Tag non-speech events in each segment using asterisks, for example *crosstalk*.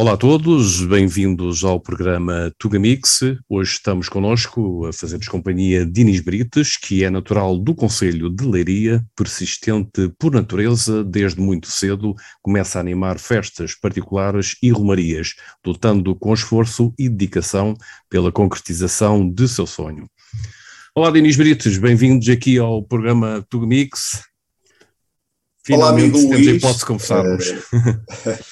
Olá a todos, bem-vindos ao programa Tugamix. Hoje estamos connosco a fazer-nos companhia de Inês Brites, que é natural do Conselho de Leiria, persistente por natureza, desde muito cedo começa a animar festas particulares e romarias, lutando com esforço e dedicação pela concretização de seu sonho. Olá, Dinis Brites, bem-vindos aqui ao programa Tugamix. Finalmente Olá, amigo temos Luís. hipótese de conversarmos.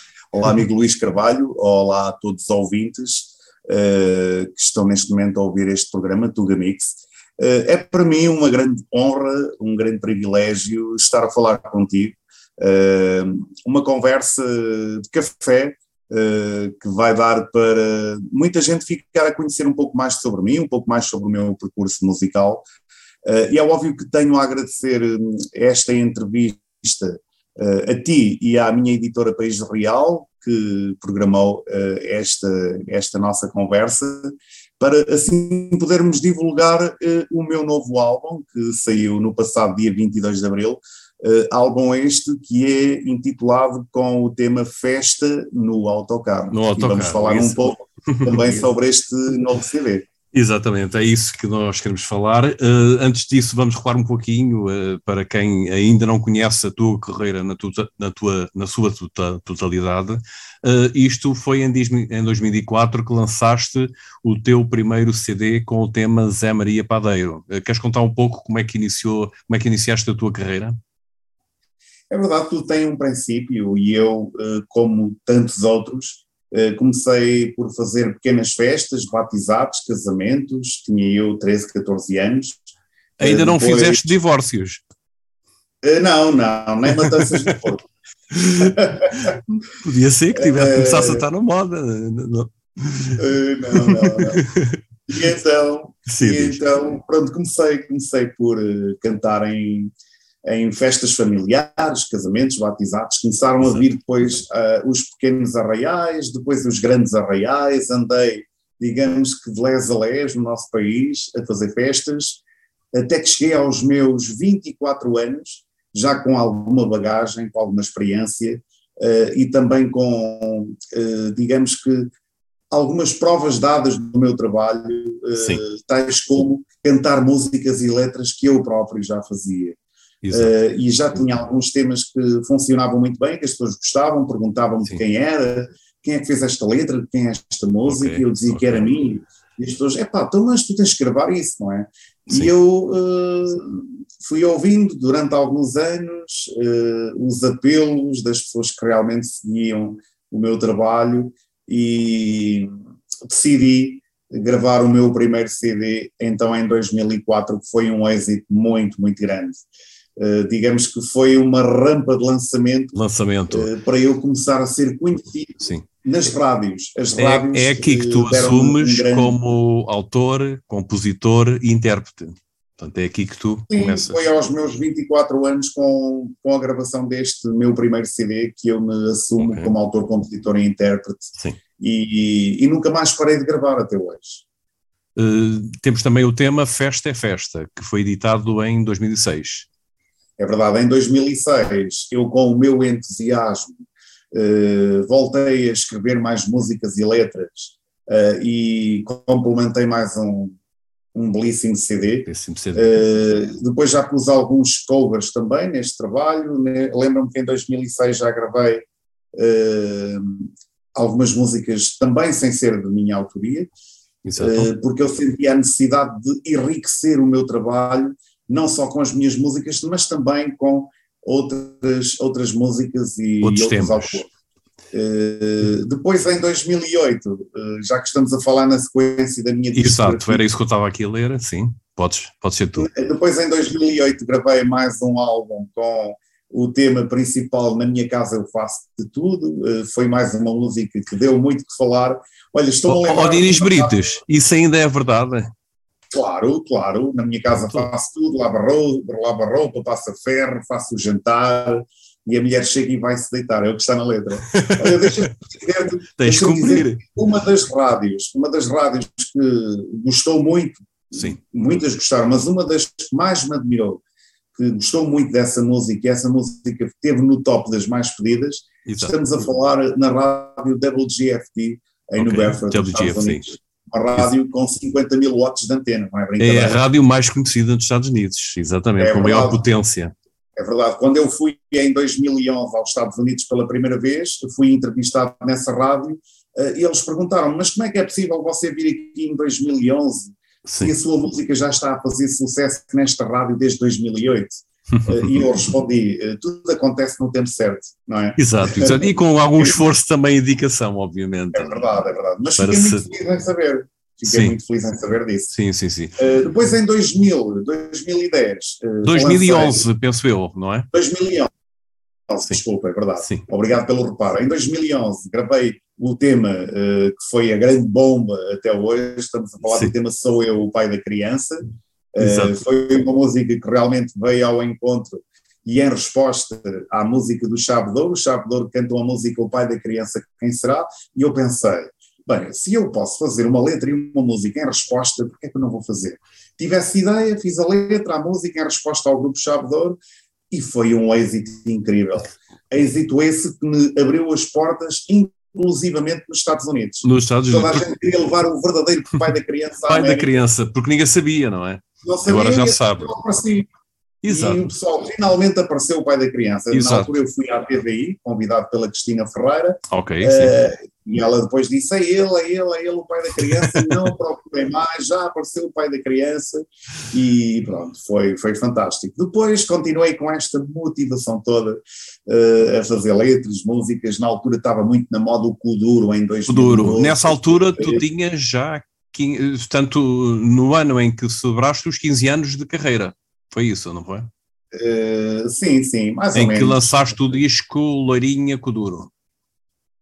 *laughs* Olá, amigo Luís Carvalho, olá a todos os ouvintes uh, que estão neste momento a ouvir este programa, Tugamix. Uh, é para mim uma grande honra, um grande privilégio estar a falar contigo. Uh, uma conversa de café que vai dar para muita gente ficar a conhecer um pouco mais sobre mim, um pouco mais sobre o meu percurso musical. e é óbvio que tenho a agradecer esta entrevista a ti e à minha editora País Real, que programou uh, esta, esta nossa conversa, para assim podermos divulgar uh, o meu novo álbum, que saiu no passado dia 22 de abril, álbum este que é intitulado com o tema Festa no Autocarro. No autocarro. E vamos falar isso. um pouco também *laughs* sobre este novo CD. Exatamente, é isso que nós queremos falar. Uh, antes disso, vamos recuar um pouquinho uh, para quem ainda não conhece a tua carreira na, tua, na, tua, na sua tota, totalidade. Uh, isto foi em, em 2004 que lançaste o teu primeiro CD com o tema Zé Maria Padeiro. queres contar um pouco como é que iniciou, como é que iniciaste a tua carreira? É verdade, tudo tem um princípio e eu, como tantos outros, comecei por fazer pequenas festas, batizados, casamentos, tinha eu 13, 14 anos. Ainda não Depois... fizeste divórcios? Eh, não, não, nem matanças de porco. *laughs* Podia ser que tivesse, começasse a estar na moda. Não, não, não. E então, *laughs* Sim, e então pronto, comecei, comecei por cantar em, em festas familiares, casamentos, batizados, começaram Exato. a vir depois uh, os pequenos arraiais, depois os grandes arraiais, andei, digamos que de les a les no nosso país, a fazer festas, até que cheguei aos meus 24 anos, já com alguma bagagem, com alguma experiência, uh, e também com, uh, digamos que, algumas provas dadas do meu trabalho, tais como cantar músicas e letras que eu próprio já fazia. Uh, e já tinha alguns temas que funcionavam muito bem, que as pessoas gostavam, perguntavam-me quem era, quem é que fez esta letra, quem é esta música, okay. e eu dizia okay. que era mim, e as pessoas, epá, então mas tu tens que gravar isso, não é? Sim. E eu uh, fui ouvindo durante alguns anos uh, os apelos das pessoas que realmente seguiam o meu trabalho e decidi gravar o meu primeiro CD, então em 2004, que foi um êxito muito, muito grande. Uh, digamos que foi uma rampa de lançamento, lançamento. Uh, para eu começar a ser conhecido Sim. nas rádios. As é, rádios é aqui que tu assumes um grande... como autor, compositor e intérprete. Portanto, é aqui que tu Sim, começas. foi aos meus 24 anos com, com a gravação deste meu primeiro CD que eu me assumo okay. como autor, compositor e intérprete. Sim. E, e, nunca mais parei de gravar até hoje. Uh, temos também o tema Festa é Festa, que foi editado em 2006. É verdade, em 2006, eu com o meu entusiasmo eh, voltei a escrever mais músicas e letras eh, e complementei mais um, um belíssimo CD. Belíssimo CD. Eh, depois já pus alguns covers também neste trabalho. Né? Lembro-me que em 2006 já gravei algumas músicas também sem ser de minha autoria, porque eu sentia a necessidade de enriquecer o meu trabalho não só com as minhas músicas, mas também com outras, outras músicas e outros, outros autores. Uh, depois, em 2008, uh, eh, já que estamos a falar na sequência da minha Exato, era isso que eu estava aqui a ler, sim, podes, pode ser tu. Eh, depois, em 2008, gravei mais um álbum com o tema principal Na Minha Casa Eu Faço de Tudo, foi mais uma música que deu muito que falar. Olha, estou a lembrar... Oh, Dinis Brites, isso ainda é verdade? Claro, claro. Na minha casa faço tudo, lavo roupa, lavo roupa, passo ferro, faço o jantar e a mulher chega e vai se deitar. É o que está na letra. Olha, deixa *laughs* Tens de cumprir. Uma das rádios, uma das rádios que gostou muito, Sim. muitas gostaram, mas uma das que mais me admirou, que gostou muito dessa música e essa música esteve no top das mais pedidas. Exato. Estamos a falar na rádio WGFT, em okay. New Bedford, WGFT. Uma rádio com 50 mil watts de antena, não é brincadeira? É a rádio mais conhecida nos Estados Unidos, exatamente, é com maior potência. É verdade. Quando eu fui em 2011 aos Estados Unidos pela primeira vez, fui entrevistado nessa rádio eh, e eles perguntaram: Mas como é que é possível você vir aqui em 2011 Sim. e a sua música já está a fazer sucesso nesta rádio desde 2008? Eh, e eu respondi: eh, Tudo acontece no tempo certo, não é? Exato, exato. e com algum esforço também e dedicação, obviamente. É verdade, é verdade. Mas fiquei muito feliz em saber. Fiquei sim. muito feliz em saber disso. Sim, sim, sim. Uh, depois em 2000, 2010. Uh, 2011, lancei, penso eu, não é? 2011. Sim. Desculpa, é verdade. Sim. Obrigado pelo reparo. Em 2011 gravei o tema uh, que foi a grande bomba até hoje. Estamos a falar Sim. do tema Sou Eu, o Pai da Criança. Uh, foi uma música que realmente veio ao encontro e em resposta à música do Chave o Chave Douro cantou a música O Pai da Criança, quem será? E eu pensei, bem, se eu posso fazer uma letra e uma música em resposta, por que é que eu não vou fazer? Tive essa ideia, fiz a letra, a música em resposta ao grupo Chave e foi um êxito incrível. Êxito esse que me abriu as portas, inclusivamente nos Estados Unidos. Nos Estados Unidos. Toda a gente queria levar o verdadeiro pai da criança Pai da criança, porque ninguém sabia, não é? Não sabia, Agora já sabe. Exato. E o pessoal finalmente apareceu o pai da criança. Exato. Na altura eu fui à TVI, convidado pela Cristina Ferreira. Ok. Uh, e ela depois disse: é ele, é ele, é ele o pai da criança. Não *laughs* procurei mais, já apareceu o pai da criança. E pronto, foi, foi fantástico. Depois continuei com esta motivação toda uh, a fazer letras, músicas. Na altura estava muito na moda o Kuduro em 2000. Kuduro. Nessa altura tu tinhas já. Portanto, no ano em que celebraste os 15 anos de carreira. Foi isso, não foi? Uh, sim, sim, mais em ou menos. Em que lançaste o disco Loirinha Kuduro.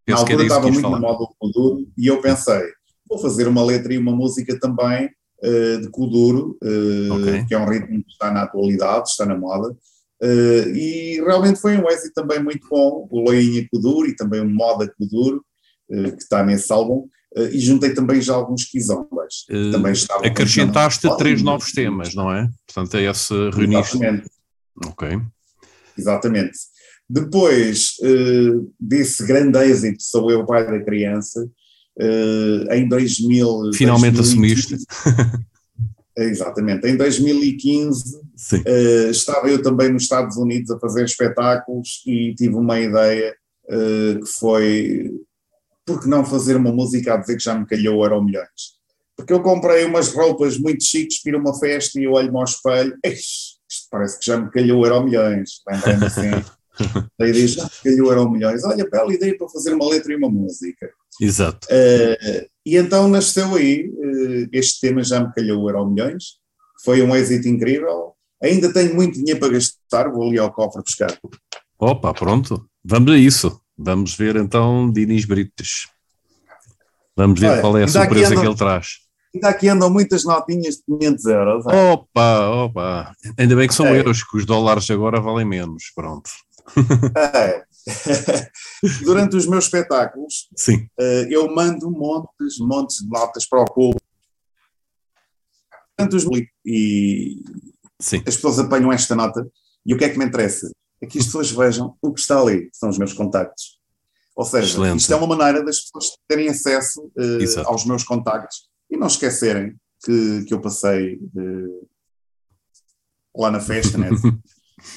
Na altura estava muito na moda o Kuduro e eu pensei, vou fazer uma letra e uma música também uh, de Kuduro, uh, okay. que é um ritmo que está na atualidade, está na moda. E realmente foi um êxito também muito bom, o Loinha Kuduro e também o Moda Kuduro, que está nesse álbum. E juntei também já alguns quizombas. também acrescentaste três novos temas, não é? Portanto, é esse reuniste. Exatamente. Ok. Exatamente. Depois uh, desse grande êxito, Sou Eu, Pai da Criança, uh, em 2000. Finalmente 2015, assumiste. *laughs* Exatamente. Em 2015 uh, eh, estava eu também nos Estados Unidos a fazer espetáculos e tive uma ideia uh, que foi por que não fazer uma música a dizer que já me calhou eram milhões? Porque eu comprei umas roupas muito chiques para uma festa e eu olho-me ao espelho, isto parece que já me calhou eram milhões, lembrando assim. A ideia já calhou eram milhões. Olha, bela ideia para fazer uma letra e uma música. Exato. Uh, e então nasceu aí, uh, este tema já me calhou eram milhões. Foi um êxito incrível. Ainda tenho muito dinheiro para gastar, vou ali ao cofre buscar. Opa, pronto. Vamos a isso. Vamos ver então Dinis Brites. Vamos ver Olha, qual é a surpresa andam, que ele traz. Ainda aqui andam muitas notinhas de 500 euros. Opa, opa. Ainda bem que são é. euros, que os dólares agora valem menos. Pronto. *laughs* É. *laughs* Durante os meus espetáculos, Sim. Uh, eu mando montes, montes de notas para o público. E Sim. as pessoas apanham esta nota e o que é que me interessa? É que as pessoas vejam o que está ali, são os meus contactos. Ou seja, Excelente. isto é uma maneira das pessoas terem acesso uh, aos meus contactos e não esquecerem que, que eu passei uh, lá na festa, né? *laughs*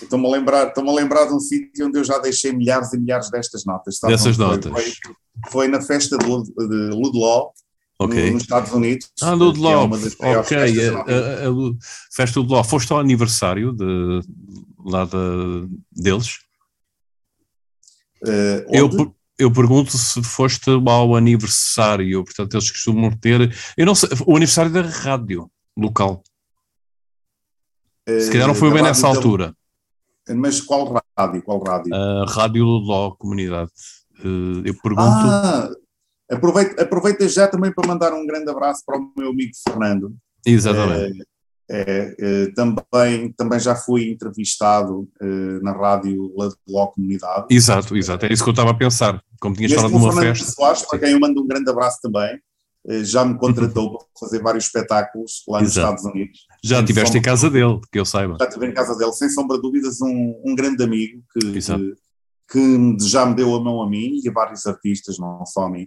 Estou-me a lembrar, estou-me a lembrar de um sítio onde eu já deixei milhares e milhares destas notas. Dessas foi, notas. Foi, foi, na festa de, de Ludlow, okay. nos Estados Unidos. Ah, Ludlow, é ok. A, a, a, festa Ludlow. Foste ao aniversário de, lá de, deles? Uh, eu, eu pergunto se foste ao aniversário, portanto eles costumam ter, eu não sei, o aniversário da rádio local. Se calhar não foi bem nessa altura. Mas qual rádio? Qual rádio? A Rádio Ló Comunidade. Uh, eu pergunto. Ah, aproveita, aproveita já também para mandar um grande abraço para o meu amigo Fernando. Exatamente. É, é, também, também já fui entrevistado uh, na rádio Ló Comunidade. Exato, exato. É isso que eu estava a pensar. Como tinhas falado de uma Fernando festa. Soares, para quem eu mando um grande abraço também. eh, já me contratou para fazer vários espetáculos lá nos Estados Unidos. Já estiveste em casa dele, que eu saiba. Já estive em casa dele, sem sombra de dúvidas, um, um grande amigo que, que, que, já me deu a mão a mim e a vários artistas, não só a mim.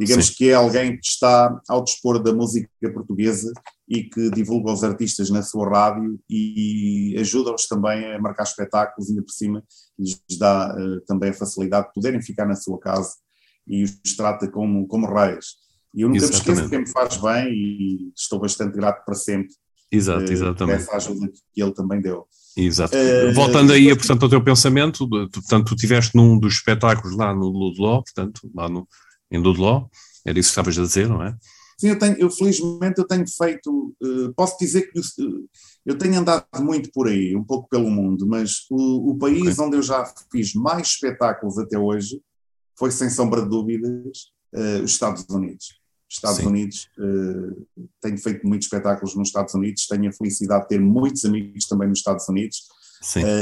Digamos Sim. que é alguém que está ao dispor da música portuguesa e que divulga os artistas na sua rádio e ajuda-os também a marcar espetáculos, ainda por cima lhes dá uh, também a facilidade de poderem ficar na sua casa e os trata como, como reis. E eu nunca Exatamente. me esqueço que me faz bem e estou bastante grato para sempre. Exato, uh, exatamente. Essa ajuda que ele também deu. Exato. Uh, Voltando aí, portanto, ao teu pensamento, portanto, tu estiveste num dos espetáculos lá no Ludló, portanto, lá no, em Ludló, era isso que estavas a dizer, não é? Sim, eu tenho, eu felizmente eu tenho feito, uh, posso dizer que uh, eu tenho andado muito por aí, um pouco pelo mundo, mas o, o país okay. onde eu já fiz mais espetáculos até hoje foi, sem sombra de dúvidas, uh, os Estados Unidos. Estados Sim. Unidos, tenho feito muitos espetáculos nos Estados Unidos, tenho a felicidade de ter muitos amigos também nos Estados Unidos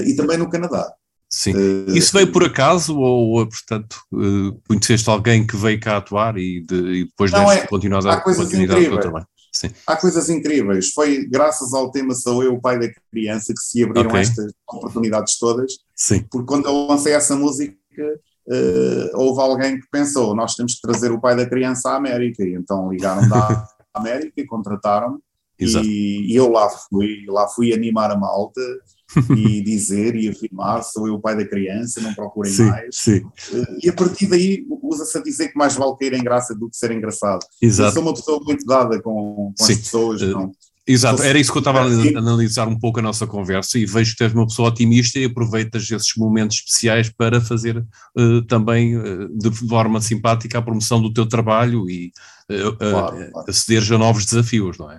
e também no Canadá. Sim. Uh, Isso veio por acaso ou, portanto, uh, conheceste alguém que veio cá atuar e, de, e depois não, deste é, continuar a dar continuidade ao trabalho? Sim. Há coisas incríveis. Foi graças ao tema Sou Eu, o pai da criança, que se abriram okay. estas oportunidades todas. Sim. Porque quando eu lancei essa música, uh, houve alguém que pensou: nós temos que trazer o pai da criança à América. E então ligaram da América e contrataram-me. E, e, eu lá fui, lá fui animar a malta e dizer e afirmar sou eu o pai da criança, não procurem sim, mais. Sim. Eh, e a partir daí usa-se a dizer que mais vale cair em graça do que ser engraçado. Exato. Eu sou uma pessoa muito dada com, com as pessoas. Uh, não. Exato, era isso que eu estava a analisar um pouco a nossa conversa e vejo que tu és uma pessoa otimista e aproveitas esses momentos especiais para fazer uh, também uh, de forma simpática a promoção do teu trabalho e uh, claro, claro. acederes a novos desafios, não é?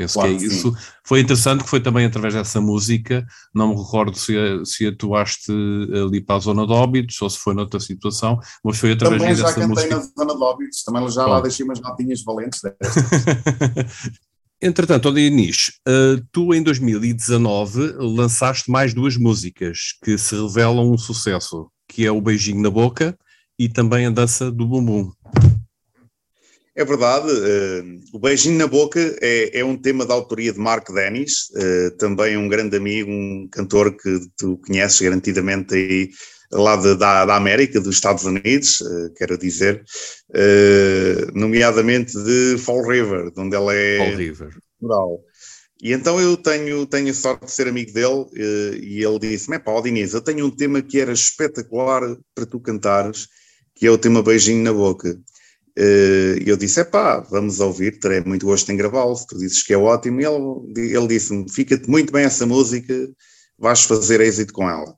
Penso claro, que é isso. Foi interessante que foi também através dessa música, não me recordo se, se atuaste ali para a zona de Óbidos ou se foi noutra situação, mas foi através também dessa música. Também já cantei na zona de Óbidos, também já Bom. lá deixei umas notinhas valentes *laughs* Entretanto, Diniz, uh, tu em 2019 lançaste mais duas músicas que se revelam um sucesso, que é o Beijinho na Boca e também a Dança do Bumbum. É verdade, uh, o Beijinho na Boca é, é, um tema da autoria de Mark Dennis, uh, também um grande amigo, um cantor que tu conheces garantidamente aí lá de, da, da, América, dos Estados Unidos, uh, quero dizer, nomeadamente de Fall River, de onde ele é Fall River. rural. E então eu tenho, tenho a sorte de ser amigo dele e ele disse-me, pá, Diniz, eu tenho um tema que era espetacular para tu cantares, que é o tema Beijinho na Boca. Eh, e eu disse: é pá, vamos ouvir, terei muito gosto em gravá-lo. Tu dizes que é ótimo. E ele, ele disse-me: fica-te muito bem essa música, vais fazer êxito com ela.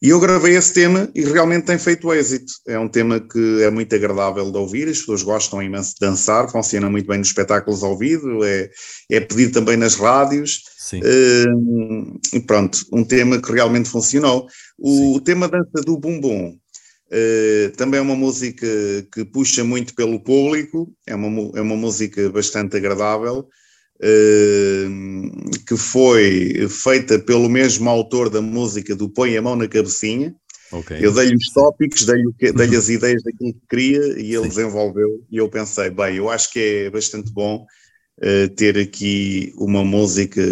E eu gravei esse tema e realmente tem feito êxito. É um tema que é muito agradável de ouvir, as pessoas gostam imenso de dançar, funciona muito bem nos espetáculos ao vivo, é, é pedido também nas rádios. Uh, e pronto, um tema que realmente funcionou. O, o tema dança do bumbum Uh, também é uma música que puxa muito pelo público, é uma, é uma música bastante agradável, uh, que foi feita pelo mesmo autor da música do Põe a Mão na Cabecinha. Okay. Eu dei-lhe os tópicos, dei-lhe *laughs* dei as ideias daquilo que queria e ele Sim. desenvolveu. E eu pensei, bem, eu acho que é bastante bom uh, ter aqui uma música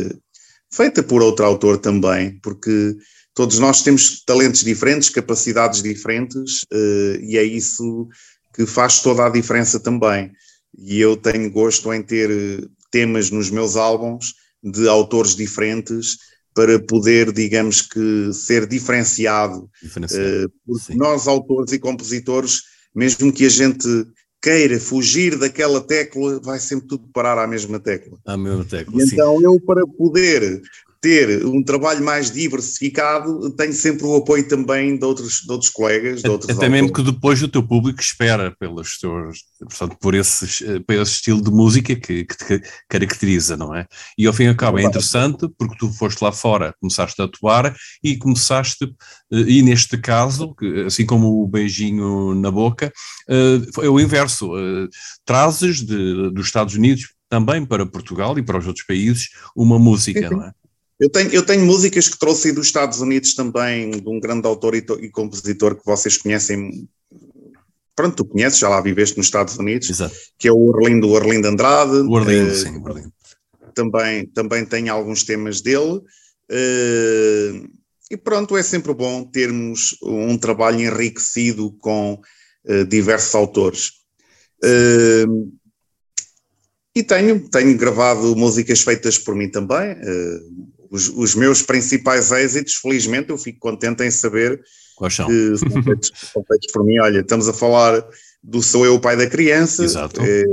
feita por outro autor também, porque todos nós temos talentos diferentes, capacidades diferentes, uh, e é isso que faz toda a diferença também. E eu tenho gosto em ter eh, temas nos meus álbuns de autores diferentes para poder, digamos que, ser diferenciado. diferenciado uh, porque sim. nós, autores e compositores, mesmo que a gente queira fugir daquela tecla, vai sempre tudo parar à mesma tecla. À mesma tecla, Então eu, para poder ter um trabalho mais diversificado, tenho sempre o apoio também de outros, de outros colegas, de outros Até mesmo que depois o teu público espera pelos teus, portanto, por esse, por esse estilo de música que, que te caracteriza, não é? E ao fim e ao cabo é interessante porque tu foste lá fora, começaste a atuar e começaste, eh, e neste caso, assim como o beijinho na boca, eh, é o inverso, eh, trazes de, dos Estados Unidos também para Portugal e para os outros países uma música, não é? Eu tenho, eu tenho músicas que trouxe dos Estados Unidos também, de um grande autor e, e compositor que vocês conhecem pronto, tu conheces, já lá viveste nos Estados Unidos, Exato. que é o Orlindo, o Orlindo Andrade. O Orlindo, uh, sim, o Orlindo. Também, também tem alguns temas dele. Uh, e pronto, é sempre bom termos um trabalho enriquecido com uh, diversos autores. Uh, e tenho, tenho gravado músicas feitas por mim também. Uh, os, os, meus principais êxitos, felizmente, eu fico contente em saber Quais são? que são feitos, são feitos por mim. Olha, estamos a falar do Sou Eu o Pai da Criança. Exato. É,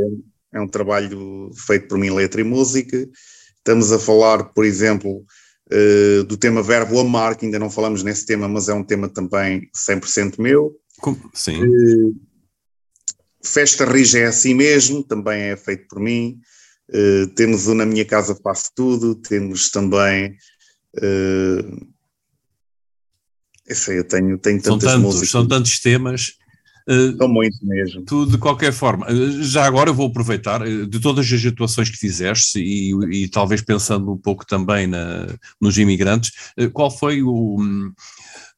é um trabalho feito por mim, letra e música. Estamos a falar, por exemplo, uh, do tema Verbo Amar, que ainda não falamos nesse tema, mas é um tema também 100% meu. Sim. Uh, Festa Rija é assim mesmo, também é feito por mim. Uh, temos o Na Minha Casa Faço Tudo, temos também. Uh, eu tenho, tenho são tantas tantos, músicas. São tantos temas. Uh, são muito mesmo. Tu, de qualquer forma, já agora vou aproveitar de todas as atuações que fizeste e, e talvez pensando um pouco também na, nos imigrantes, qual foi o,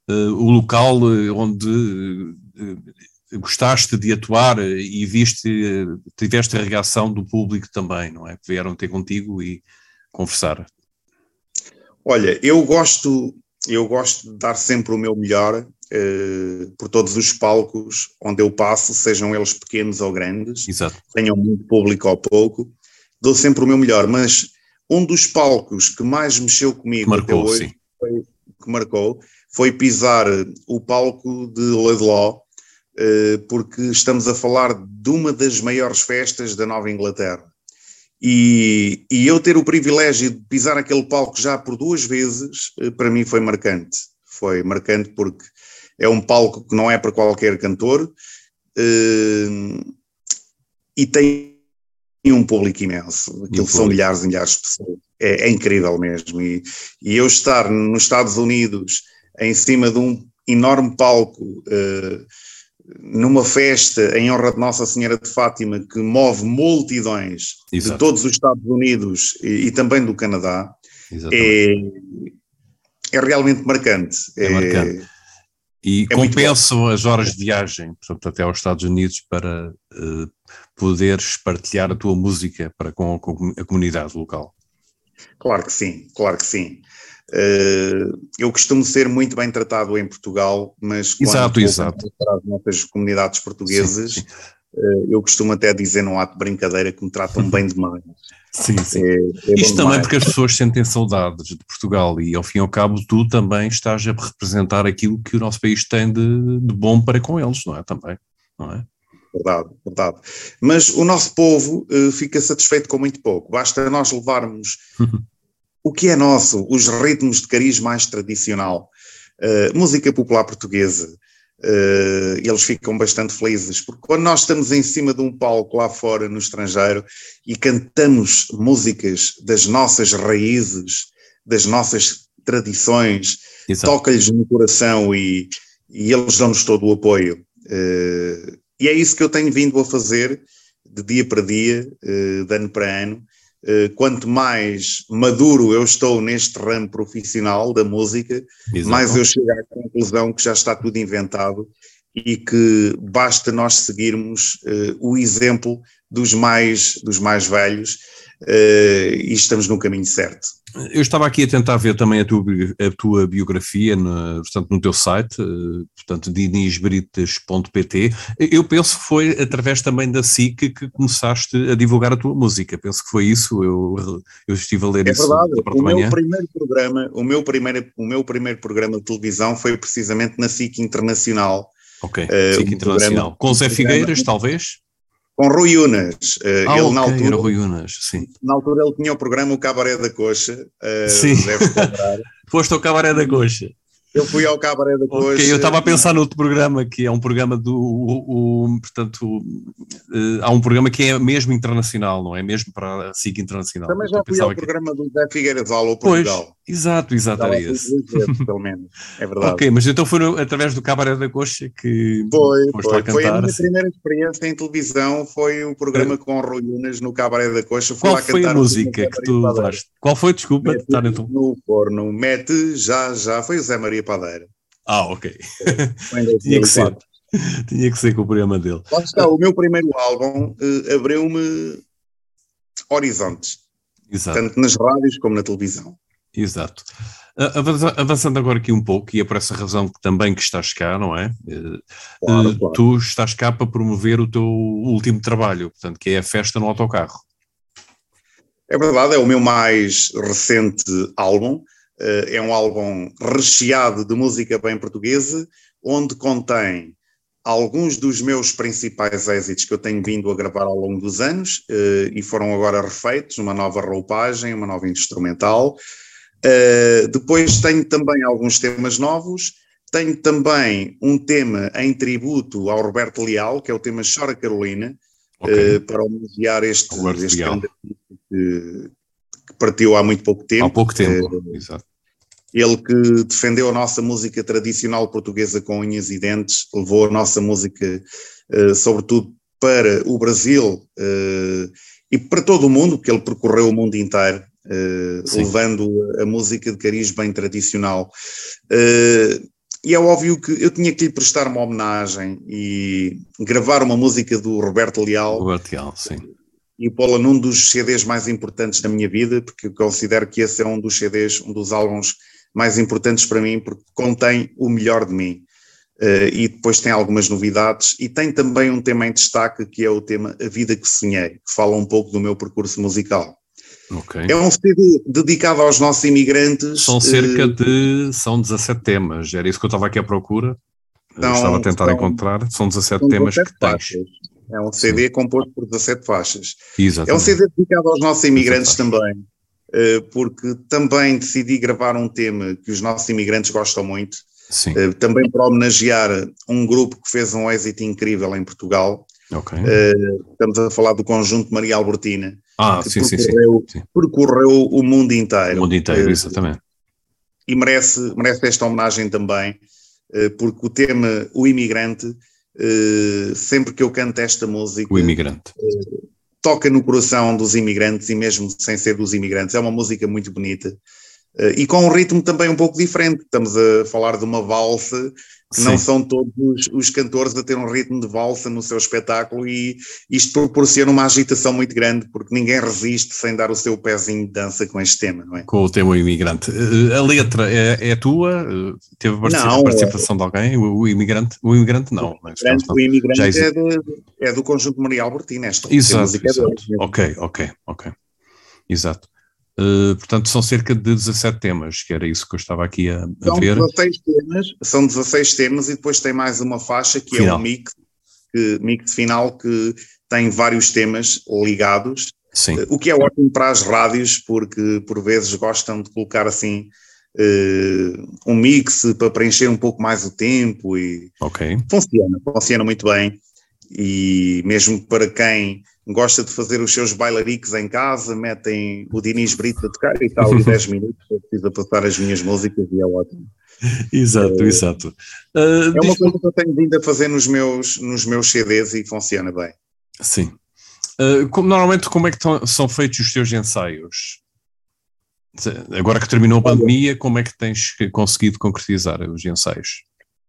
o local onde gostaste de atuar e viste, tiveste a reação do público também, não é? Vieram ter contigo e conversar. Olha, eu gosto, eu gosto de dar sempre o meu melhor eh, por todos os palcos onde eu passo, sejam eles pequenos ou grandes, Exato. tenham muito público ou pouco, dou sempre o meu melhor, mas um dos palcos que mais mexeu comigo marcou, até hoje, foi, que marcou, foi pisar o palco de Laidlaw, eh, porque estamos a falar de uma das maiores festas da Nova Inglaterra. E, e, eu ter o privilégio de pisar aquele palco já por duas vezes, eh, para mim foi marcante. Foi marcante porque é um palco que não é para qualquer cantor eh, e tem um público imenso. Aquilo são milhares e milhares de pessoas. É, é incrível mesmo. E, e, eu estar nos Estados Unidos em cima de um enorme palco. Numa festa em honra de Nossa Senhora de Fátima que move multidões Exato. de todos os Estados Unidos e, e também do Canadá, é, é, realmente marcante. É, é marcante. E é compensam as horas de viagem, portanto, até aos Estados Unidos para uh, poderes partilhar a tua música para com, com a comunidade local. Claro que sim, claro que sim. Uh, eu costumo ser muito bem tratado em Portugal, mas quando exato, exato. para as nossas comunidades portuguesas, sim, sim. Uh, eu costumo até dizer num ato de brincadeira que me tratam bem *laughs* demais. Sim, sim. É, é Isto também demais. porque as pessoas sentem saudades de Portugal e ao fim e ao cabo tu também estás a representar aquilo que o nosso país tem de, de bom para com eles, não é? Também, não é? Verdade, verdade. Mas o nosso povo uh, fica satisfeito com muito pouco. Basta nós levarmos o que é nosso, os ritmos de cariz mais tradicional, uh, música popular portuguesa, uh, eles ficam bastante felizes, porque quando nós estamos em cima de um palco lá fora no estrangeiro e cantamos músicas das nossas raízes, das nossas tradições, toca-lhes no coração e, e eles dão-nos todo o apoio. Uh, e é isso que eu tenho vindo a fazer de dia para dia, de ano para ano, quanto mais maduro eu estou neste ramo profissional da música, Exato. mais eu chego à conclusão que já está tudo inventado e que basta nós seguirmos uh, o exemplo dos mais, dos mais velhos e estamos no caminho certo. Eu estava aqui a tentar ver também a tua, a tua biografia, no, portanto, no teu site, uh, portanto, dinisbrites.pt. Eu penso que foi através também da SIC que começaste a divulgar a tua música. Penso que foi isso, eu, eu estive a ler é isso. É verdade, o meu primeiro programa, o meu primeiro, o meu primeiro programa de televisão foi precisamente na SIC Internacional. Ok, uh, SIC um Internacional. Com Zé Figueiras, talvez? Com Rui Unas. Uh, ah, ele, okay, na altura, Rui Unas, sim. Na altura ele tinha o programa O Cabaré da Coxa. Uh, sim. *laughs* Foste ao Cabaré da Coxa. Eu fui ao Cabaré da Coxa. Okay, eu estava a pensar no outro programa, que é um programa do. O, o, portanto, uh, há um programa que é mesmo internacional, não é? Mesmo para a SIC Internacional. Também já fui ao que... programa do Zé Figueiredo ao Portugal. Pois, exato, exato, era esse. Vezes, pelo menos, é verdade. ok, mas então foi no, através do Cabaré da Coxa que. Foi, foi. foi a minha primeira experiência em televisão, foi o programa com Rui Lunas no Cabaré da Coxa. Qual foi a música que tu levaste? Qual foi, desculpa? Mete no forno, mete já, já, foi o Zé Maria Maria Padeira. Ah, ok. *laughs* Tinha que ser. Tinha que ser com o programa dele. Lá está, o meu primeiro álbum uh, abriu-me horizontes. Exato. Tanto nas rádios como na televisão. Exato. Avançando agora aqui um pouco, e é por essa razão que também que estás cá, não é? Eh, claro, claro. Tu estás cá para promover o teu último trabalho, portanto, que é a festa no autocarro. É verdade, é o meu mais recente álbum. Eh, é um álbum recheado de música bem portuguesa, onde contém alguns dos meus principais êxitos que eu tenho vindo a gravar ao longo dos anos eh, e foram agora refeitos, uma nova roupagem, uma nova instrumental. Eh, depois tenho também alguns temas novos, tenho também um tema em tributo ao Roberto Leal, que é o tema Chora Carolina, okay. para homenagear este, este que, que partiu há muito pouco tempo. Há pouco tempo, exato. Ele que defendeu a nossa música tradicional portuguesa com unhas e dentes, levou a nossa música, uh, sobretudo, para o Brasil uh, e para todo o mundo, porque ele percorreu o mundo inteiro, uh, levando a música de cariz bem tradicional. e é óbvio que eu tinha que lhe prestar uma homenagem e gravar uma música do Roberto Leal. Roberto Leal, sim e pô-la num dos CDs mais importantes da minha vida, porque eu considero que esse é um dos CDs, um dos álbuns mais importantes para mim, porque contém o melhor de mim. Uh, e depois tem algumas novidades e tem também um tema em destaque que é o tema A Vida que Sonhei, que fala um pouco do meu percurso musical. Okay. É um CD dedicado aos nossos imigrantes. São cerca uh, de. são 17 temas, era isso que eu estava aqui à procura. Então, estava a tentar são, encontrar. São 17 são temas 17 que faixas. tens. É um CD Sim. composto por 17 faixas. Exatamente. É um CD dedicado aos nossos imigrantes também. Eh, porque também decidi gravar um tema que os nossos imigrantes gostam muito, Sim. Eh, também para homenagear um grupo que fez um êxito incrível em Portugal. Okay. Uh, estamos a falar do conjunto Maria Albertina, ah, que sim, percorreu, sim, sim. percorreu o mundo inteiro. O mundo inteiro, exatamente. E merece, merece esta homenagem também, porque o tema O Imigrante, sempre que eu canto esta música. O Imigrante toca no coração dos imigrantes e mesmo sem ser dos imigrantes. É uma música muito bonita uh, e com um ritmo também um pouco diferente. Estamos a falar de uma valsa Sim. não são todos os, cantores a ter um ritmo de valsa no seu espetáculo e isto proporciona uma agitação muito grande porque ninguém resiste sem dar o seu pezinho de dança com este tema, não é? Com o tema imigrante. Eh, a letra é, é tua? Teve não, participação é... de alguém? O, o, imigrante? O imigrante não. O imigrante, o imigrante é, de, é, do conjunto Maria Albertina. Esta exato, exato. ok, ok, ok. Exato. Uh, portanto, são cerca de 17 temas, que era isso que eu estava aqui a, a são ver. 16 temas, são 16 temas e depois tem mais uma faixa que final. é o mix, que, mix final que tem vários temas ligados, uh, o que é ótimo para as rádios, porque por vezes gostam de colocar assim uh, um mix para preencher um pouco mais o tempo e okay. funciona, funciona muito bem. E mesmo para quem gosta de fazer os seus bailaricos em casa, metem o Diniz Brito a tocar e tal, e 10 minutos eu preciso passar as minhas músicas e é ótimo. Exato, uh, exato. Uh, é uma coisa que eu tenho vindo a fazer nos meus, nos meus CDs e funciona bem. Sim. Uh, como, normalmente, como é que são feitos os teus ensaios? Agora que terminou a pandemia, como é que tens conseguido concretizar os ensaios?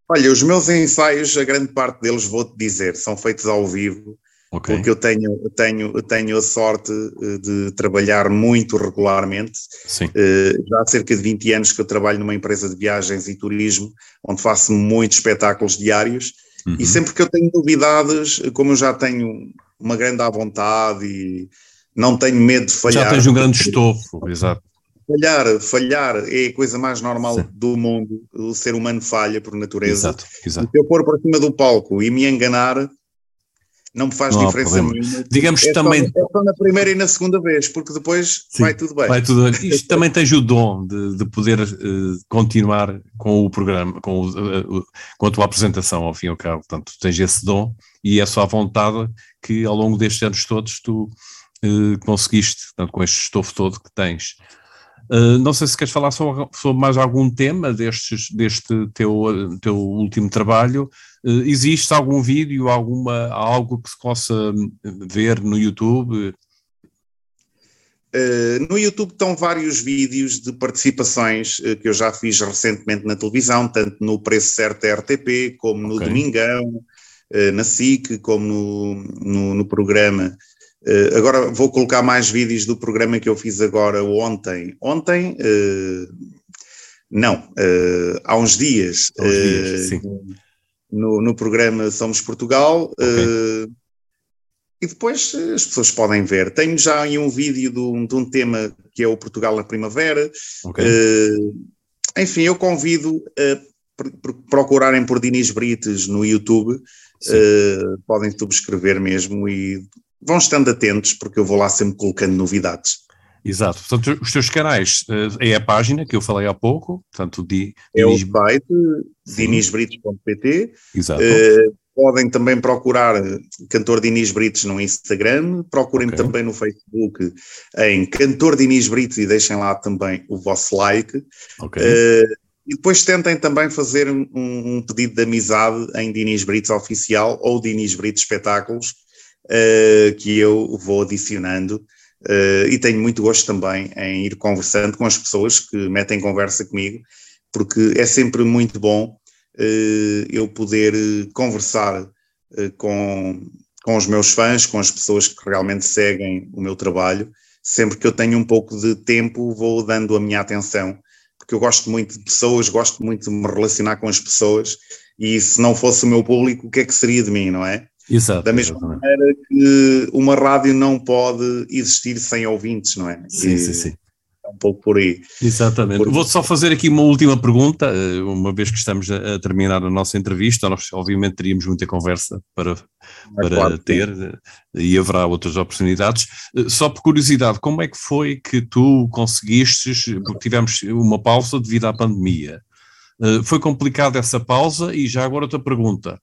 Olha, os meus ensaios, a grande parte deles, vou-te dizer, são feitos ao vivo Okay. Porque eu tenho, tenho, tenho a sorte eh, de trabalhar muito regularmente. Sim. Uh, já há cerca de 20 anos que eu trabalho numa empresa de viagens e turismo, onde faço muitos espetáculos diários. Uhum. E sempre que eu tenho novidades, como eu já tenho uma grande à vontade e não tenho medo de falhar. Já tens um grande estofo, exato. Falhar, falhar é a coisa mais normal Sim. do mundo. O ser humano falha por natureza. Exato, exato. Se eu pôr para cima do palco e me enganar, não me faz não diferença nenhuma. Digamos é também. Só, é só na primeira e na segunda vez, porque depois Sim, vai tudo bem. Vai tudo bem. Isto também tens o dom de, de poder uh, continuar com o programa, com, o, uh, com a tua apresentação, ao fim e ao cabo. Portanto, tens esse dom e é só a vontade que ao longo destes anos todos tu uh, conseguiste, portanto, com este estofo todo que tens. Não sei se queres falar sobre, sobre, mais algum tema destes, deste teu, teu último trabalho. Uh, existe algum vídeo, alguma, algo que se possa ver no YouTube? Uh, no YouTube estão vários vídeos de participações uh, que eu já fiz recentemente na televisão, tanto no Preço Certo RTP, como no okay. Domingão, na SIC, como no, no, no programa. agora vou colocar mais vídeos do programa que eu fiz agora ontem. Ontem, não, há uns dias, há uns dias no, no programa Somos Portugal. Okay. E depois as pessoas podem ver. Tenho já aí um vídeo de um, de um tema que é o Portugal na Primavera. Okay. Uh, enfim, eu convido a procurarem por Dinis Brites no YouTube. Uh, podem subscrever mesmo e vão estando atentos, porque eu vou lá sempre colocando novidades. Exato. Portanto, os teus canais eh, é a página que eu falei há pouco, portanto, di, é Dinis... o site dinisbrites.pt. Exato. Uh, podem também procurar Cantor Dinis Brites no Instagram, procurem okay. também no Facebook em Cantor Dinis Brites e deixem lá também o vosso like. Okay. Uh, e depois tentem também fazer um, um, pedido de amizade em Dinis Brites Oficial ou Dinis Brites Espetáculos, uh, que eu vou adicionando. Uh, e tenho muito gosto também em ir conversando com as pessoas que metem conversa comigo, porque é sempre muito bom uh, eu poder conversar uh, com, com os meus fãs, com as pessoas que realmente seguem o meu trabalho. Sempre que eu tenho um pouco de tempo, vou dando a minha atenção, porque eu gosto muito de pessoas, gosto muito de me relacionar com as pessoas, e se não fosse o meu público, o que é que seria de mim, não é? Exato, da mesma exatamente. maneira que uma rádio não pode existir sem ouvintes, não é? Sim, e, sim, sim. É um pouco por aí. Exatamente. Por... Vou só fazer aqui uma última pergunta, eh, uma vez que estamos a, terminar a nossa entrevista, nós obviamente teríamos muita conversa para, para claro, ter sim. e haverá outras oportunidades. Eh, só por curiosidade, como é que foi que tu conseguiste, porque tivemos uma pausa devido à pandemia, eh, foi complicada essa pausa e já agora outra pergunta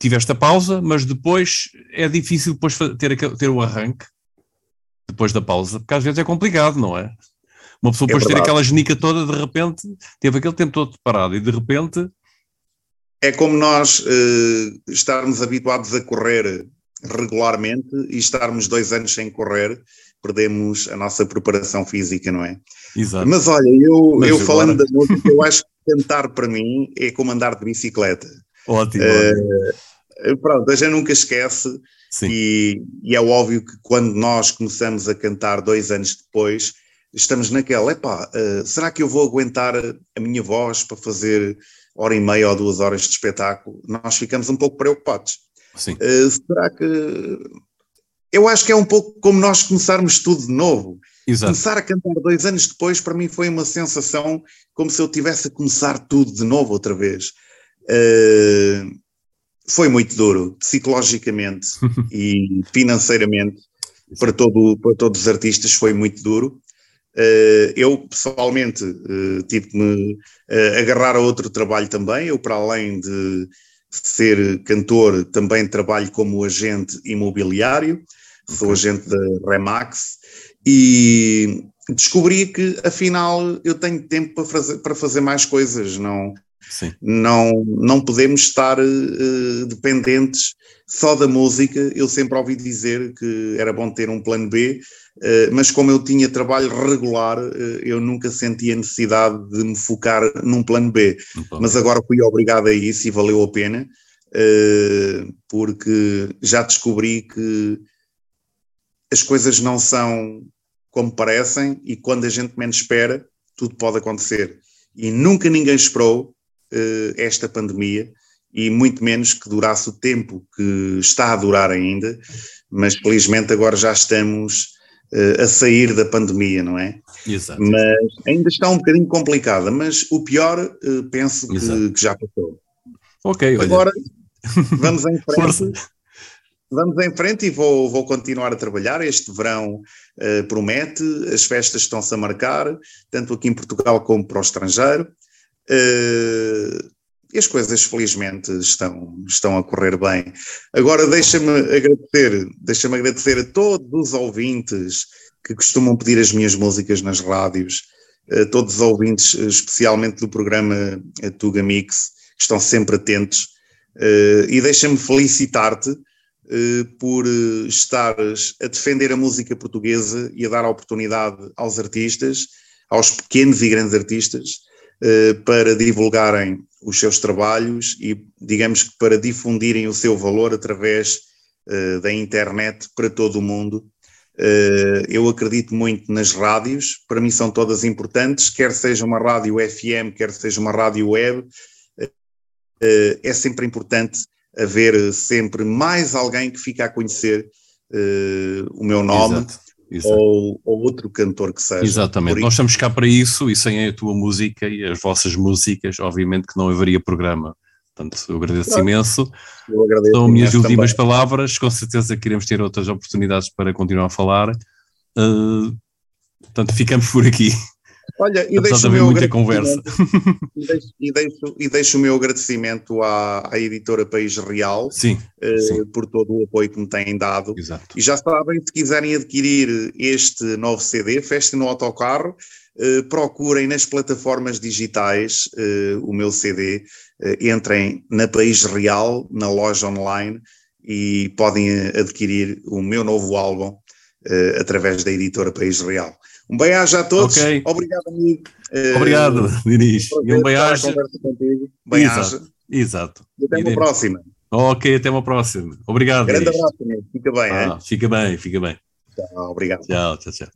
tiveste a pausa, mas depois é difícil depois ter, ter o arranque depois da pausa, porque às vezes é complicado, não é? Uma pessoa é depois ter aquela genica toda, de repente, teve aquele tempo todo parado e de repente. É como nós uh, estarmos habituados a correr regularmente e estarmos dois anos sem correr, perdemos a nossa preparação física, não é? Exato. Mas olha, eu, Mas eu agora... falando da música, eu acho que cantar para mim é como andar de bicicleta. Ótimo. Uh, pronto, a gente nunca esquece e, e, é óbvio que quando nós começamos a cantar dois anos depois, estamos naquela, epá, uh, será que eu vou aguentar a minha voz para fazer hora e meia ou duas horas de espetáculo? Nós ficamos um pouco preocupados. Sim. Uh, será que... Eu acho que é um pouco como nós começarmos tudo de novo. Exato. Começar a cantar dois anos depois, para mim foi uma sensação como se eu tivesse a começar tudo de novo outra vez. Uh, foi muito duro, psicologicamente *laughs* e financeiramente, para, todo, para todos os artistas foi muito duro. Uh, eu, pessoalmente, uh, tive que me uh, agarrar a outro trabalho também. Eu, para além de ser cantor, também trabalho como agente imobiliário, sou agente da Remax e descobri que, afinal, eu tenho tempo para fazer, para fazer mais coisas. Não, Sim. Não, não podemos estar uh, dependentes só da música. Eu sempre ouvi dizer que era bom ter um plano B, uh, mas como eu tinha trabalho regular, uh, eu nunca senti a necessidade de me focar num plano B. Mas agora fui obrigado a isso e valeu a pena, porque já descobri que as coisas não são como parecem e quando a gente menos espera, tudo pode acontecer. E nunca ninguém esperou esta pandemia e muito menos que durasse o tempo que está a durar ainda, mas felizmente agora já estamos uh, a sair da pandemia, não é? Exato. Mas ainda está um bocadinho complicada, mas o pior uh, penso que, que, já passou. Ok, olha. Agora *laughs* vamos em frente. Vamos em frente e vou, vou continuar a trabalhar. Este verão uh, promete, as festas estão-se a marcar, tanto aqui em Portugal como para o estrangeiro. Uh, e as coisas felizmente estão, estão a correr bem. Agora deixa-me agradecer, deixa-me agradecer a todos os ouvintes que costumam pedir as minhas músicas nas rádios, a todos os ouvintes, especialmente do programa Tuga Mix, que estão sempre atentos, uh, e deixa-me felicitar-te uh, por estares a defender a música portuguesa e a dar oportunidade aos artistas, aos pequenos e grandes artistas, eh, para divulgarem os seus trabalhos e, digamos que, para difundirem o seu valor através uh, da internet para todo o mundo. Uh, eu acredito muito nas rádios, para mim são todas importantes, quer seja uma rádio FM, quer seja uma rádio web, é sempre importante haver sempre mais alguém que fique a conhecer o meu nome. Exato ou, ou, outro cantor que seja. Exatamente, nós estamos cá para isso e sem a tua música e as vossas músicas, obviamente que não haveria programa. Portanto, eu agradeço Pronto. imenso. Eu agradeço São minhas últimas também. palavras, com certeza que iremos ter outras oportunidades para continuar a falar. Uh, portanto, ficamos por aqui. Olha, e deixo, o meu conversa. E, deixo, e, deixo, e deixo o meu agradecimento à, à editora País Real sim, uh, sim. por todo o apoio que me têm dado. Exato. E já sabem, se quiserem adquirir este novo CD, festem no autocarro, uh, procurem nas plataformas digitais uh, o meu CD, entrem na País Real, na loja online, e podem adquirir o meu novo álbum através da editora País Real. Um bem-aja a todos. Okay. Obrigado, amigo. Eh, Obrigado, Dinis. E um bem-aja. Bem-aja. Exato. Exato. E até uma próxima. Ok, até uma próxima. Obrigado. Grande abraço, amigo. Fica bem, ah, Fica bem, fica bem. Tchau, obrigado. Tchau, tchau, tchau.